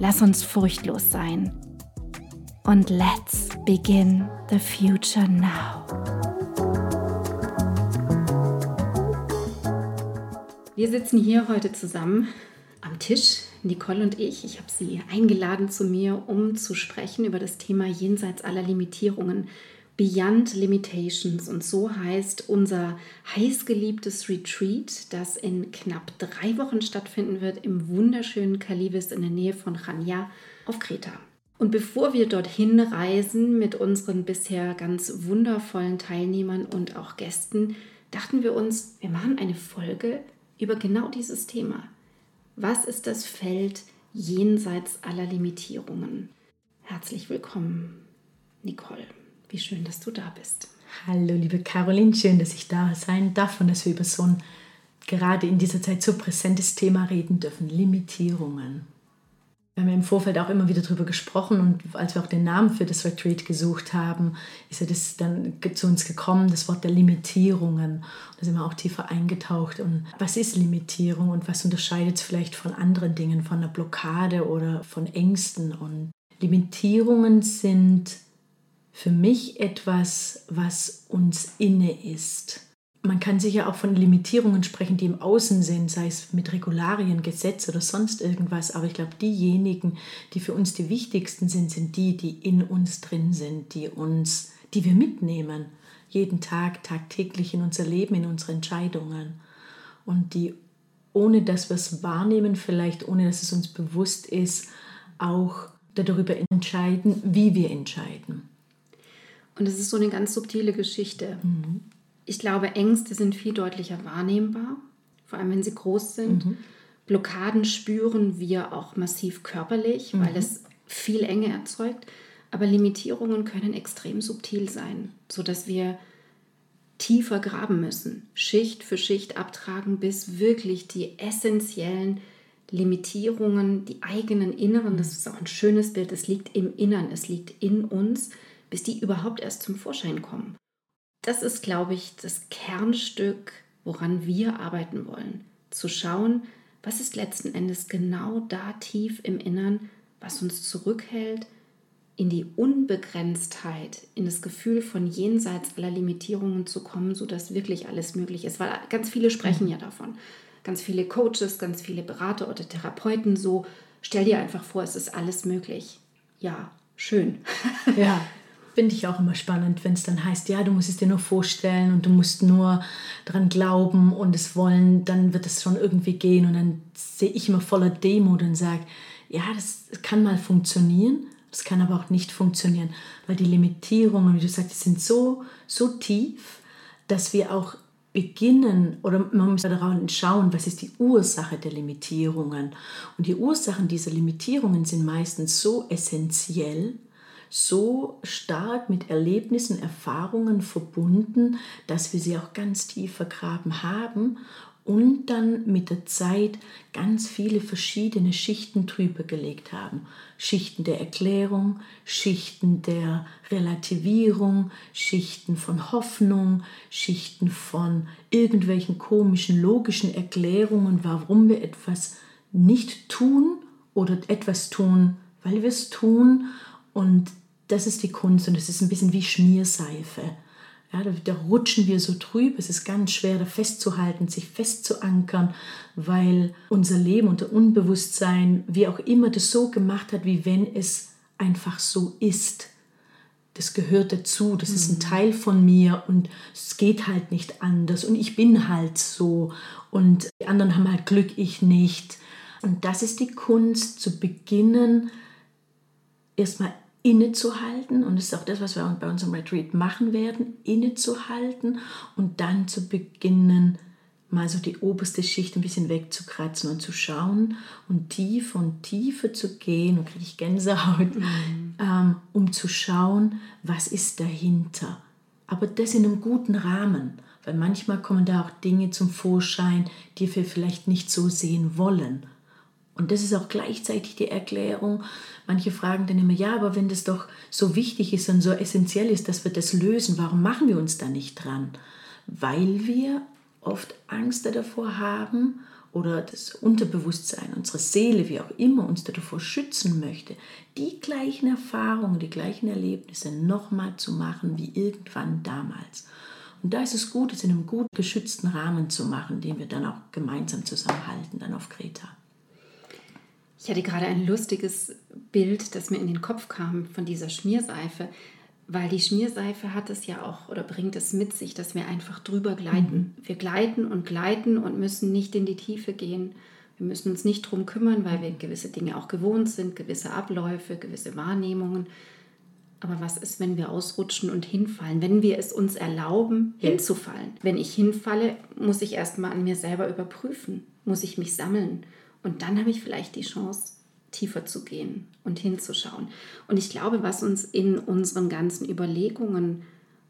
Lass uns furchtlos sein. Und let's begin the future now. Wir sitzen hier heute zusammen am Tisch, Nicole und ich. Ich habe sie eingeladen zu mir, um zu sprechen über das Thema jenseits aller Limitierungen. Beyond Limitations. Und so heißt unser heißgeliebtes Retreat, das in knapp drei Wochen stattfinden wird im wunderschönen Kalivis in der Nähe von Chania auf Kreta. Und bevor wir dorthin reisen mit unseren bisher ganz wundervollen Teilnehmern und auch Gästen, dachten wir uns, wir machen eine Folge über genau dieses Thema. Was ist das Feld jenseits aller Limitierungen? Herzlich willkommen, Nicole. Wie schön, dass du da bist. Hallo, liebe Caroline, schön, dass ich da sein darf und dass wir über so ein gerade in dieser Zeit so präsentes Thema reden dürfen: Limitierungen. Wir haben ja im Vorfeld auch immer wieder darüber gesprochen und als wir auch den Namen für das Retreat gesucht haben, ist ja das dann zu uns gekommen, das Wort der Limitierungen. Da sind wir auch tiefer eingetaucht. Und was ist Limitierung und was unterscheidet es vielleicht von anderen Dingen, von einer Blockade oder von Ängsten? Und Limitierungen sind für mich etwas, was uns inne ist. Man kann sicher auch von Limitierungen sprechen, die im Außen sind, sei es mit Regularien, Gesetz oder sonst irgendwas. Aber ich glaube, diejenigen, die für uns die wichtigsten sind, sind die, die in uns drin sind, die uns, die wir mitnehmen, jeden Tag, tagtäglich in unser Leben, in unsere Entscheidungen. Und die, ohne dass wir es wahrnehmen, vielleicht ohne dass es uns bewusst ist, auch darüber entscheiden, wie wir entscheiden. Und es ist so eine ganz subtile Geschichte. Mhm. Ich glaube, Ängste sind viel deutlicher wahrnehmbar, vor allem wenn sie groß sind. Mhm. Blockaden spüren wir auch massiv körperlich, mhm. weil es viel Enge erzeugt. Aber Limitierungen können extrem subtil sein, sodass wir tiefer graben müssen, Schicht für Schicht abtragen, bis wirklich die essentiellen Limitierungen, die eigenen Inneren, das ist auch ein schönes Bild, es liegt im Innern, es liegt in uns, bis die überhaupt erst zum Vorschein kommen. Das ist, glaube ich, das Kernstück, woran wir arbeiten wollen. Zu schauen, was ist letzten Endes genau da tief im Innern, was uns zurückhält, in die Unbegrenztheit, in das Gefühl von jenseits aller Limitierungen zu kommen, sodass wirklich alles möglich ist. Weil ganz viele sprechen ja davon. Ganz viele Coaches, ganz viele Berater oder Therapeuten so, stell dir einfach vor, es ist alles möglich. Ja, schön. Ja. finde ich auch immer spannend, wenn es dann heißt, ja, du musst es dir nur vorstellen und du musst nur daran glauben und es wollen, dann wird es schon irgendwie gehen. Und dann sehe ich immer voller Demut und sage, ja, das kann mal funktionieren, das kann aber auch nicht funktionieren, weil die Limitierungen, wie du sagst, sind so, so tief, dass wir auch beginnen oder man muss darauf schauen, was ist die Ursache der Limitierungen. Und die Ursachen dieser Limitierungen sind meistens so essentiell, so stark mit Erlebnissen, Erfahrungen verbunden, dass wir sie auch ganz tief vergraben haben und dann mit der Zeit ganz viele verschiedene Schichten drüber gelegt haben. Schichten der Erklärung, Schichten der Relativierung, Schichten von Hoffnung, Schichten von irgendwelchen komischen logischen Erklärungen, warum wir etwas nicht tun oder etwas tun, weil wir es tun. Und das ist die Kunst und es ist ein bisschen wie Schmierseife. Ja, da, da, rutschen wir so trüb, es ist ganz schwer, da festzuhalten, sich festzuankern, weil unser Leben, unser Unbewusstsein, wie auch immer, das so gemacht hat, wie wenn es einfach so ist. das gehört dazu, das ist ein Teil von mir und es geht halt nicht anders und ich bin halt so und die anderen haben halt Glück, ich nicht. Und das ist die Kunst, zu beginnen, erstmal innezuhalten und das ist auch das, was wir bei unserem Retreat machen werden, innezuhalten und dann zu beginnen, mal so die oberste Schicht ein bisschen wegzukratzen und zu schauen und tiefer und tiefer zu gehen, und kriege ich Gänsehaut, mhm. ähm, um zu schauen, was ist dahinter. Aber das in einem guten Rahmen, weil manchmal kommen da auch Dinge zum Vorschein, die wir vielleicht nicht so sehen wollen. Und das ist auch gleichzeitig die Erklärung. Manche fragen dann immer, ja, aber wenn das doch so wichtig ist und so essentiell ist, dass wir das lösen, warum machen wir uns da nicht dran? Weil wir oft Angst davor haben oder das Unterbewusstsein, unsere Seele, wie auch immer, uns davor schützen möchte, die gleichen Erfahrungen, die gleichen Erlebnisse nochmal zu machen wie irgendwann damals. Und da ist es gut, es in einem gut geschützten Rahmen zu machen, den wir dann auch gemeinsam zusammenhalten, dann auf Kreta. Ich hatte gerade ein lustiges Bild, das mir in den Kopf kam von dieser Schmierseife. Weil die Schmierseife hat es ja auch oder bringt es mit sich, dass wir einfach drüber gleiten. Mhm. Wir gleiten und gleiten und müssen nicht in die Tiefe gehen. Wir müssen uns nicht darum kümmern, weil wir gewisse Dinge auch gewohnt sind, gewisse Abläufe, gewisse Wahrnehmungen. Aber was ist, wenn wir ausrutschen und hinfallen? Wenn wir es uns erlauben, hinzufallen. Wenn ich hinfalle, muss ich erstmal an mir selber überprüfen, muss ich mich sammeln. Und dann habe ich vielleicht die Chance, tiefer zu gehen und hinzuschauen. Und ich glaube, was uns in unseren ganzen Überlegungen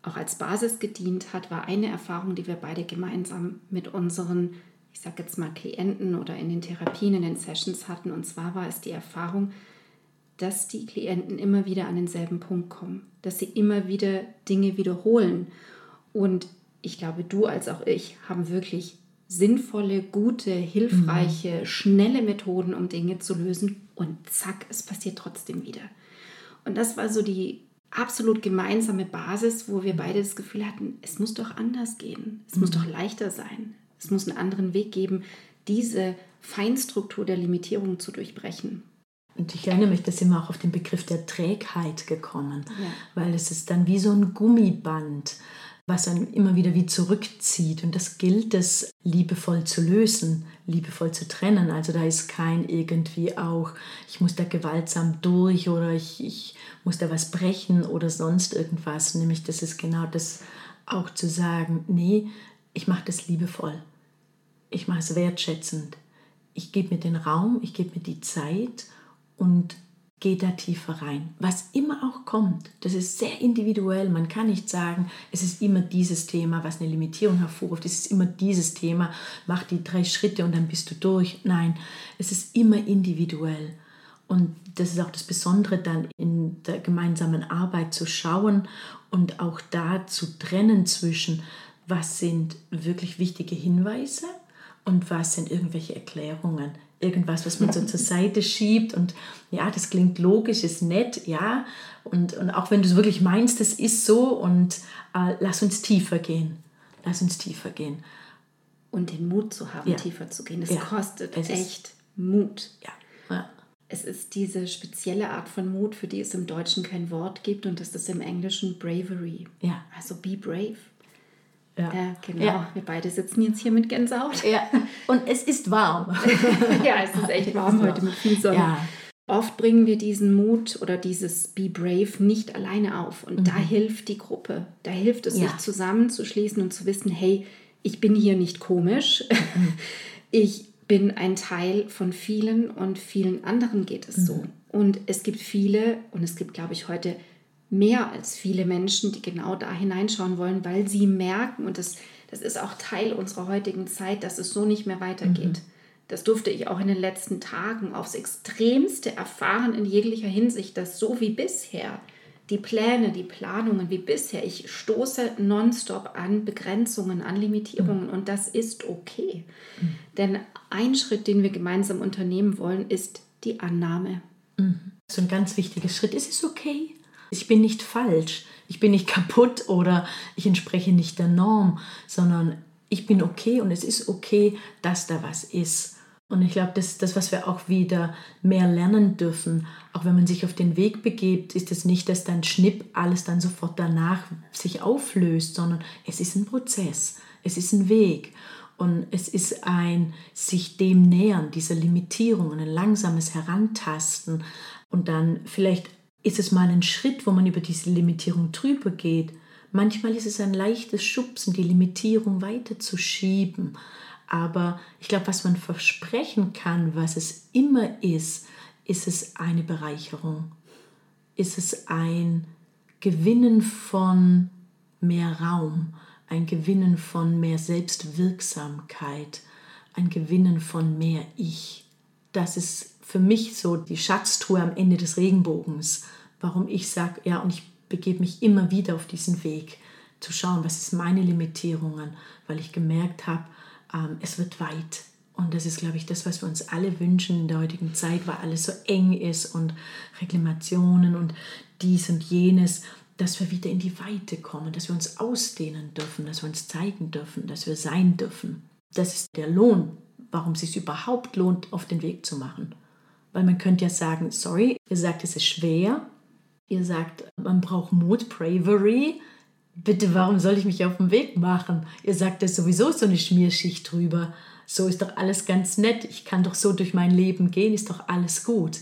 auch als Basis gedient hat, war eine Erfahrung, die wir beide gemeinsam mit unseren, ich sage jetzt mal, Klienten oder in den Therapien, in den Sessions hatten. Und zwar war es die Erfahrung, dass die Klienten immer wieder an denselben Punkt kommen, dass sie immer wieder Dinge wiederholen. Und ich glaube, du als auch ich haben wirklich sinnvolle, gute, hilfreiche, mhm. schnelle Methoden, um Dinge zu lösen. Und zack, es passiert trotzdem wieder. Und das war so die absolut gemeinsame Basis, wo wir beide das Gefühl hatten, es muss doch anders gehen. Es mhm. muss doch leichter sein. Es muss einen anderen Weg geben, diese Feinstruktur der Limitierung zu durchbrechen. Und ich erinnere mich, da sind wir auch auf den Begriff der Trägheit gekommen, ja. weil es ist dann wie so ein Gummiband was dann immer wieder wie zurückzieht. Und das gilt es liebevoll zu lösen, liebevoll zu trennen. Also da ist kein irgendwie auch, ich muss da gewaltsam durch oder ich, ich muss da was brechen oder sonst irgendwas. Nämlich das ist genau das auch zu sagen, nee, ich mache das liebevoll. Ich mache es wertschätzend. Ich gebe mir den Raum, ich gebe mir die Zeit und geht da tiefer rein. Was immer auch kommt, das ist sehr individuell. Man kann nicht sagen, es ist immer dieses Thema, was eine Limitierung hervorruft. Es ist immer dieses Thema, mach die drei Schritte und dann bist du durch. Nein, es ist immer individuell. Und das ist auch das Besondere dann in der gemeinsamen Arbeit zu schauen und auch da zu trennen zwischen, was sind wirklich wichtige Hinweise und was sind irgendwelche Erklärungen irgendwas, was man so zur Seite schiebt und ja, das klingt logisch, ist nett, ja. Und, und auch wenn du es wirklich meinst, das ist so und äh, lass uns tiefer gehen. Lass uns tiefer gehen. Und den Mut zu haben, ja. tiefer zu gehen. Es ja. kostet es echt Mut. Ja. ja. Es ist diese spezielle Art von Mut, für die es im Deutschen kein Wort gibt und das ist im Englischen Bravery. Ja. Also be brave. Ja, ja genau. Ja. Wir beide sitzen jetzt hier mit Gänsehaut. Ja. Und es ist warm. ja, es ist echt warm ist heute warm. mit viel Sonne. Ja. Oft bringen wir diesen Mut oder dieses Be Brave nicht alleine auf. Und mhm. da hilft die Gruppe. Da hilft es, sich zusammenzuschließen und zu wissen, hey, ich bin hier nicht komisch. Mhm. Ich bin ein Teil von vielen und vielen anderen geht es mhm. so. Und es gibt viele, und es gibt, glaube ich, heute mehr als viele Menschen, die genau da hineinschauen wollen, weil sie merken, und das, das ist auch Teil unserer heutigen Zeit, dass es so nicht mehr weitergeht. Mhm. Das durfte ich auch in den letzten Tagen aufs Extremste erfahren in jeglicher Hinsicht, dass so wie bisher die Pläne, die Planungen wie bisher, ich stoße nonstop an Begrenzungen, an Limitierungen mhm. und das ist okay. Mhm. Denn ein Schritt, den wir gemeinsam unternehmen wollen, ist die Annahme. Mhm. So ein ganz wichtiger Schritt. Es ist okay. Ich bin nicht falsch, ich bin nicht kaputt oder ich entspreche nicht der Norm, sondern ich bin okay und es ist okay, dass da was ist. Und ich glaube, das ist das, was wir auch wieder mehr lernen dürfen. Auch wenn man sich auf den Weg begebt, ist es nicht, dass dann Schnipp alles dann sofort danach sich auflöst, sondern es ist ein Prozess, es ist ein Weg. Und es ist ein sich dem nähern, dieser Limitierung, ein langsames Herantasten. Und dann vielleicht ist es mal ein Schritt, wo man über diese Limitierung drüber geht. Manchmal ist es ein leichtes Schubsen, die Limitierung weiterzuschieben. Aber ich glaube, was man versprechen kann, was es immer ist, ist es eine Bereicherung. Ist es ein Gewinnen von mehr Raum, ein Gewinnen von mehr Selbstwirksamkeit, ein Gewinnen von mehr Ich. Das ist für mich so die Schatztruhe am Ende des Regenbogens, warum ich sage, ja, und ich begebe mich immer wieder auf diesen Weg, zu schauen, was sind meine Limitierungen, weil ich gemerkt habe, ähm, es wird weit. Und das ist, glaube ich, das, was wir uns alle wünschen in der heutigen Zeit, weil alles so eng ist und Reklamationen und dies und jenes dass wir wieder in die Weite kommen, dass wir uns ausdehnen dürfen, dass wir uns zeigen dürfen, dass wir sein dürfen. Das ist der Lohn, warum es sich überhaupt lohnt, auf den Weg zu machen. Weil man könnte ja sagen, sorry, ihr sagt, es ist schwer, ihr sagt, man braucht Mut, Bravery. Bitte, warum soll ich mich auf den Weg machen? Ihr sagt, da ist sowieso so eine Schmierschicht drüber. So ist doch alles ganz nett. Ich kann doch so durch mein Leben gehen, ist doch alles gut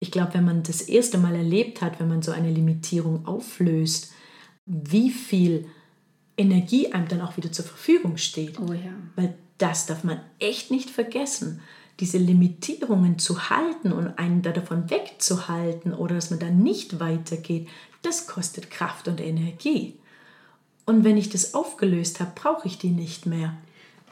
ich glaube, wenn man das erste Mal erlebt hat, wenn man so eine Limitierung auflöst, wie viel Energie einem dann auch wieder zur Verfügung steht. Oh ja. Weil das darf man echt nicht vergessen. Diese Limitierungen zu halten und einen da davon wegzuhalten oder dass man dann nicht weitergeht, das kostet Kraft und Energie. Und wenn ich das aufgelöst habe, brauche ich die nicht mehr.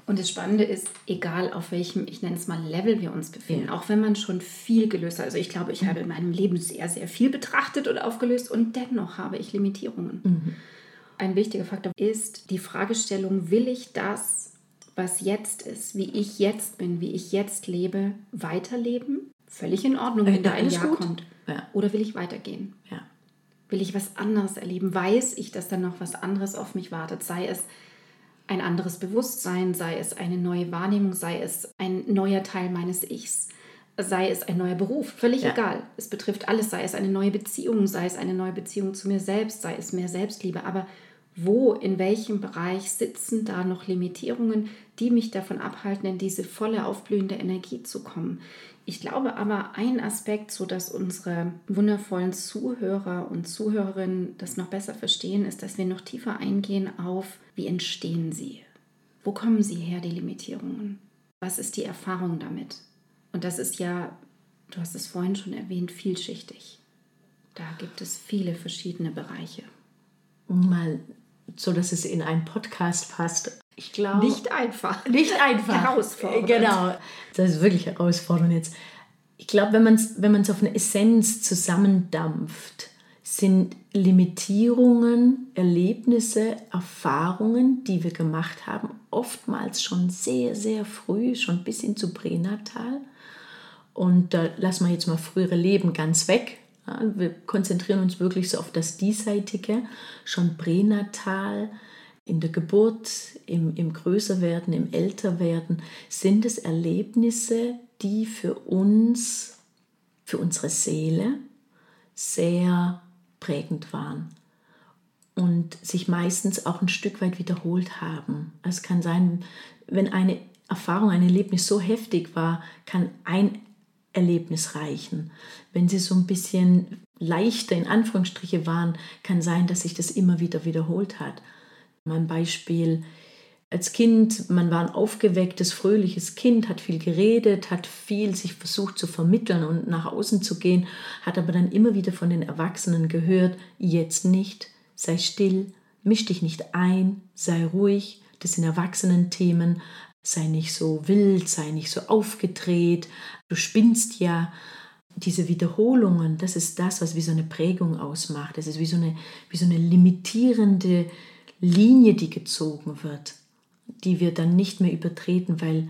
Und das Spannende ist, egal auf welchem, ich nenne es mal Level wir uns befinden, ja. auch wenn man schon viel gelöst hat. Also ich glaube, ich mhm. habe in meinem Leben sehr, sehr viel betrachtet und aufgelöst und dennoch habe ich Limitierungen. Mhm. Ein wichtiger Faktor ist die Fragestellung, will ich das, was jetzt ist, wie ich jetzt bin, wie ich jetzt lebe, weiterleben? Völlig in Ordnung, wenn da ein Jahr gut. kommt. Ja. Oder will ich weitergehen? Ja. Will ich was anderes erleben? Weiß ich, dass dann noch was anderes auf mich wartet? Sei es ein anderes Bewusstsein, sei es eine neue Wahrnehmung, sei es ein neuer Teil meines Ichs, sei es ein neuer Beruf, völlig ja. egal. Es betrifft alles, sei es eine neue Beziehung, sei es eine neue Beziehung zu mir selbst, sei es mehr Selbstliebe. Aber wo, in welchem Bereich sitzen da noch Limitierungen, die mich davon abhalten, in diese volle aufblühende Energie zu kommen? Ich glaube aber, ein Aspekt, so dass unsere wundervollen Zuhörer und Zuhörerinnen das noch besser verstehen, ist, dass wir noch tiefer eingehen auf, wie entstehen sie? Wo kommen sie her, die Limitierungen? Was ist die Erfahrung damit? Und das ist ja, du hast es vorhin schon erwähnt, vielschichtig. Da gibt es viele verschiedene Bereiche. Mal so, dass es in einen Podcast passt. Ich glaube. Nicht einfach. Nicht einfach. Herausfordernd. Genau. Das ist wirklich herausfordernd jetzt. Ich glaube, wenn man es wenn auf eine Essenz zusammendampft, sind Limitierungen, Erlebnisse, Erfahrungen, die wir gemacht haben, oftmals schon sehr, sehr früh, schon bis hin zu Pränatal. Und da lassen wir jetzt mal frühere Leben ganz weg. Wir konzentrieren uns wirklich so auf das Diesseitige, schon pränatal in der Geburt, im, im Größerwerden, im Älterwerden, sind es Erlebnisse, die für uns, für unsere Seele sehr prägend waren und sich meistens auch ein Stück weit wiederholt haben. Es kann sein, wenn eine Erfahrung, ein Erlebnis so heftig war, kann ein Erlebnis reichen. Wenn sie so ein bisschen leichter in Anführungsstriche waren, kann sein, dass sich das immer wieder wiederholt hat. Mein Beispiel als Kind, man war ein aufgewecktes, fröhliches Kind, hat viel geredet, hat viel sich versucht zu vermitteln und nach außen zu gehen, hat aber dann immer wieder von den Erwachsenen gehört, jetzt nicht, sei still, misch dich nicht ein, sei ruhig, das sind Erwachsenenthemen, sei nicht so wild, sei nicht so aufgedreht, du spinnst ja. Diese Wiederholungen, das ist das, was wie so eine Prägung ausmacht. Das ist wie so eine, wie so eine limitierende Linie, die gezogen wird, die wir dann nicht mehr übertreten, weil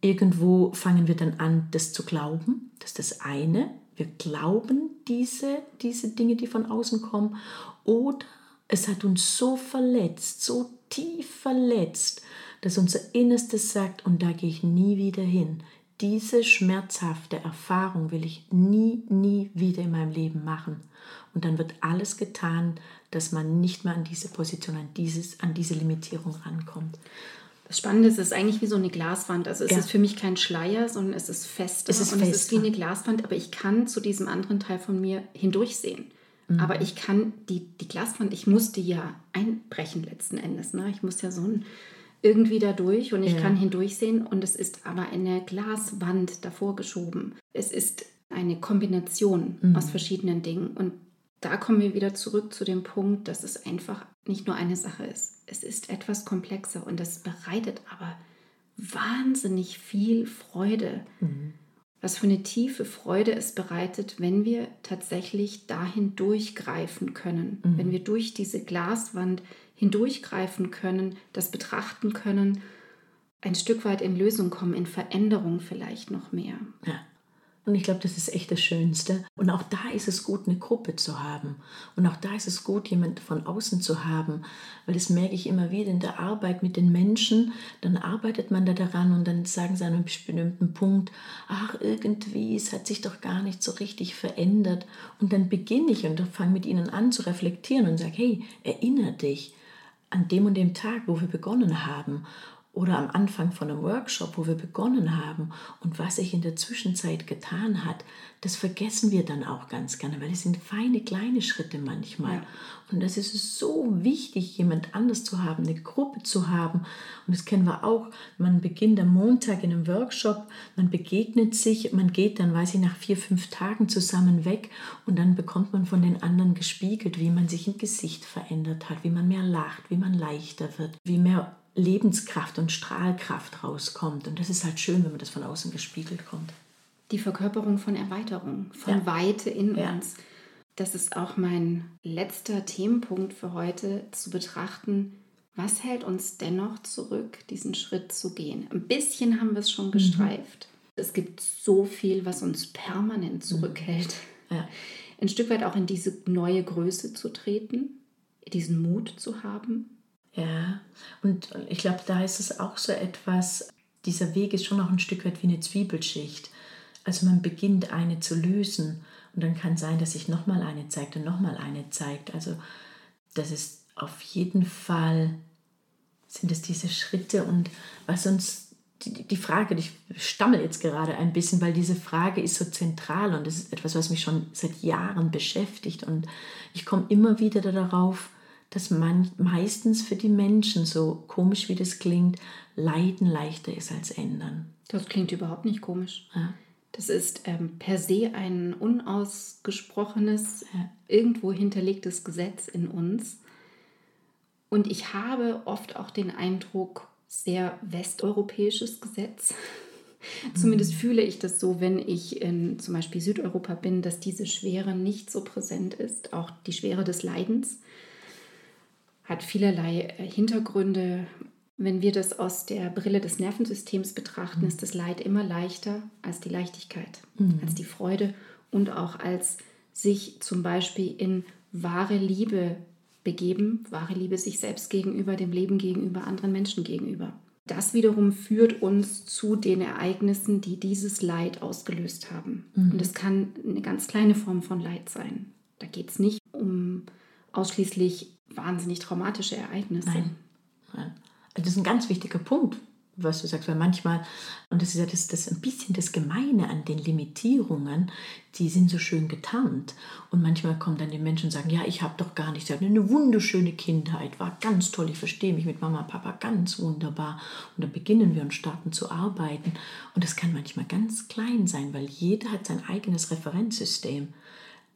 irgendwo fangen wir dann an, das zu glauben. Das ist das eine. Wir glauben diese, diese Dinge, die von außen kommen. Oder es hat uns so verletzt, so tief verletzt, dass unser Innerstes sagt, und da gehe ich nie wieder hin. diese schmerzhafte Erfahrung will ich nie, nie wieder in meinem Leben machen. Und dann wird alles getan, dass man nicht mehr an diese Position, an, dieses, an diese Limitierung rankommt. Das Spannende ist, es ist eigentlich wie so eine Glaswand. Also es ja. ist für mich kein Schleier, sondern es ist fest. Es ist und fester. es ist wie eine Glaswand, aber ich kann zu diesem anderen Teil von mir hindurchsehen. Mhm. Aber ich kann die, die Glaswand, ich muss die ja einbrechen letzten Endes. Ne? Ich muss ja so ein irgendwie da durch und ich ja. kann hindurchsehen und es ist aber eine Glaswand davor geschoben. Es ist eine Kombination mhm. aus verschiedenen Dingen und da kommen wir wieder zurück zu dem Punkt, dass es einfach nicht nur eine Sache ist. Es ist etwas komplexer und das bereitet aber wahnsinnig viel Freude. Mhm was für eine tiefe Freude es bereitet, wenn wir tatsächlich dahin durchgreifen können, mhm. wenn wir durch diese Glaswand hindurchgreifen können, das betrachten können, ein Stück weit in Lösung kommen, in Veränderung vielleicht noch mehr. Ja. Und ich glaube, das ist echt das Schönste. Und auch da ist es gut, eine Gruppe zu haben. Und auch da ist es gut, jemand von außen zu haben. Weil das merke ich immer wieder in der Arbeit mit den Menschen. Dann arbeitet man da daran und dann sagen sie an einem bestimmten Punkt, ach, irgendwie, es hat sich doch gar nicht so richtig verändert. Und dann beginne ich und fange mit ihnen an zu reflektieren und sage, hey, erinnere dich an dem und dem Tag, wo wir begonnen haben oder am Anfang von einem Workshop, wo wir begonnen haben und was sich in der Zwischenzeit getan hat, das vergessen wir dann auch ganz gerne, weil es sind feine kleine Schritte manchmal. Ja. Und das ist so wichtig, jemand anders zu haben, eine Gruppe zu haben. Und das kennen wir auch. Man beginnt am Montag in einem Workshop, man begegnet sich, man geht dann, weiß ich, nach vier, fünf Tagen zusammen weg und dann bekommt man von den anderen gespiegelt, wie man sich im Gesicht verändert hat, wie man mehr lacht, wie man leichter wird, wie mehr Lebenskraft und Strahlkraft rauskommt. Und das ist halt schön, wenn man das von außen gespiegelt kommt. Die Verkörperung von Erweiterung, von ja. Weite in ja. uns. Das ist auch mein letzter Themenpunkt für heute, zu betrachten, was hält uns dennoch zurück, diesen Schritt zu gehen. Ein bisschen haben wir es schon mhm. gestreift. Mhm. Es gibt so viel, was uns permanent mhm. zurückhält. Ja. Ein Stück weit auch in diese neue Größe zu treten, diesen Mut zu haben, ja, und ich glaube, da ist es auch so etwas, dieser Weg ist schon noch ein Stück weit wie eine Zwiebelschicht. Also man beginnt eine zu lösen und dann kann sein, dass sich nochmal eine zeigt und nochmal eine zeigt. Also das ist auf jeden Fall, sind es diese Schritte und was uns, die, die Frage, ich stammel jetzt gerade ein bisschen, weil diese Frage ist so zentral und das ist etwas, was mich schon seit Jahren beschäftigt und ich komme immer wieder darauf, dass man meistens für die Menschen, so komisch wie das klingt, Leiden leichter ist als ändern. Das klingt überhaupt nicht komisch. Ja. Das ist ähm, per se ein unausgesprochenes, ja. irgendwo hinterlegtes Gesetz in uns. Und ich habe oft auch den Eindruck, sehr westeuropäisches Gesetz. Zumindest mhm. fühle ich das so, wenn ich in zum Beispiel Südeuropa bin, dass diese Schwere nicht so präsent ist, auch die Schwere des Leidens hat vielerlei äh, Hintergründe. Wenn wir das aus der Brille des Nervensystems betrachten, mhm. ist das Leid immer leichter als die Leichtigkeit, mhm. als die Freude und auch als sich zum Beispiel in wahre Liebe begeben, wahre Liebe sich selbst gegenüber, dem Leben gegenüber, anderen Menschen gegenüber. Das wiederum führt uns zu den Ereignissen, die dieses Leid ausgelöst haben. Mhm. Und es kann eine ganz kleine Form von Leid sein. Da geht es nicht um ausschließlich wahnsinnig traumatische Ereignisse. Nein. Nein. Also das ist ein ganz wichtiger Punkt, was du sagst, weil manchmal, und das ist ja das, das ein bisschen das Gemeine an den Limitierungen, die sind so schön getarnt. Und manchmal kommen dann die Menschen und sagen, ja, ich habe doch gar nichts, ich hatte eine wunderschöne Kindheit, war ganz toll, ich verstehe mich mit Mama und Papa ganz wunderbar. Und dann beginnen wir und starten zu arbeiten. Und das kann manchmal ganz klein sein, weil jeder hat sein eigenes Referenzsystem.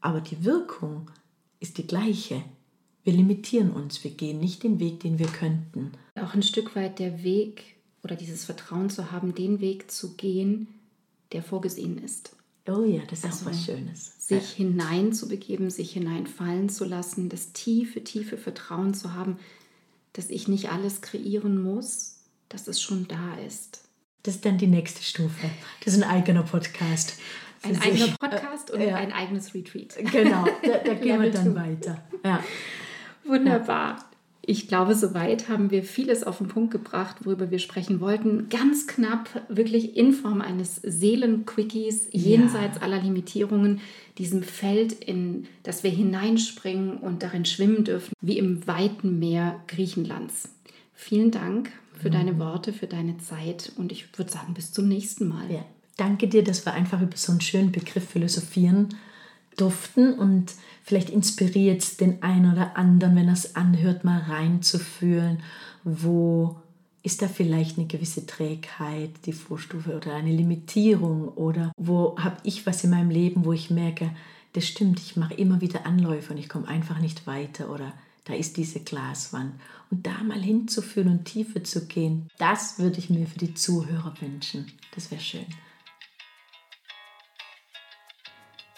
Aber die Wirkung ist die gleiche. Wir limitieren uns, wir gehen nicht den Weg, den wir könnten. Auch ein Stück weit der Weg oder dieses Vertrauen zu haben, den Weg zu gehen, der vorgesehen ist. Oh ja, das ist also was Schönes. Sich ja. hineinzubegeben, sich hineinfallen zu lassen, das tiefe, tiefe Vertrauen zu haben, dass ich nicht alles kreieren muss, dass es schon da ist. Das ist dann die nächste Stufe. Das ist ein eigener Podcast. Ein sich. eigener Podcast und ja. ein eigenes Retreat. Genau, da, da gehen wir dann weiter. Ja. Wunderbar. Ich glaube, soweit haben wir vieles auf den Punkt gebracht, worüber wir sprechen wollten. Ganz knapp, wirklich in Form eines Seelenquickies, jenseits ja. aller Limitierungen, diesem Feld, in das wir hineinspringen und darin schwimmen dürfen, wie im weiten Meer Griechenlands. Vielen Dank für mhm. deine Worte, für deine Zeit und ich würde sagen, bis zum nächsten Mal. Ja. Danke dir, dass wir einfach über so einen schönen Begriff philosophieren durften und vielleicht inspiriert den einen oder anderen, wenn er es anhört, mal reinzufühlen, wo ist da vielleicht eine gewisse Trägheit, die Vorstufe oder eine Limitierung oder wo habe ich was in meinem Leben, wo ich merke, das stimmt, ich mache immer wieder Anläufe und ich komme einfach nicht weiter oder da ist diese Glaswand. Und da mal hinzufühlen und tiefer zu gehen, das würde ich mir für die Zuhörer wünschen. Das wäre schön.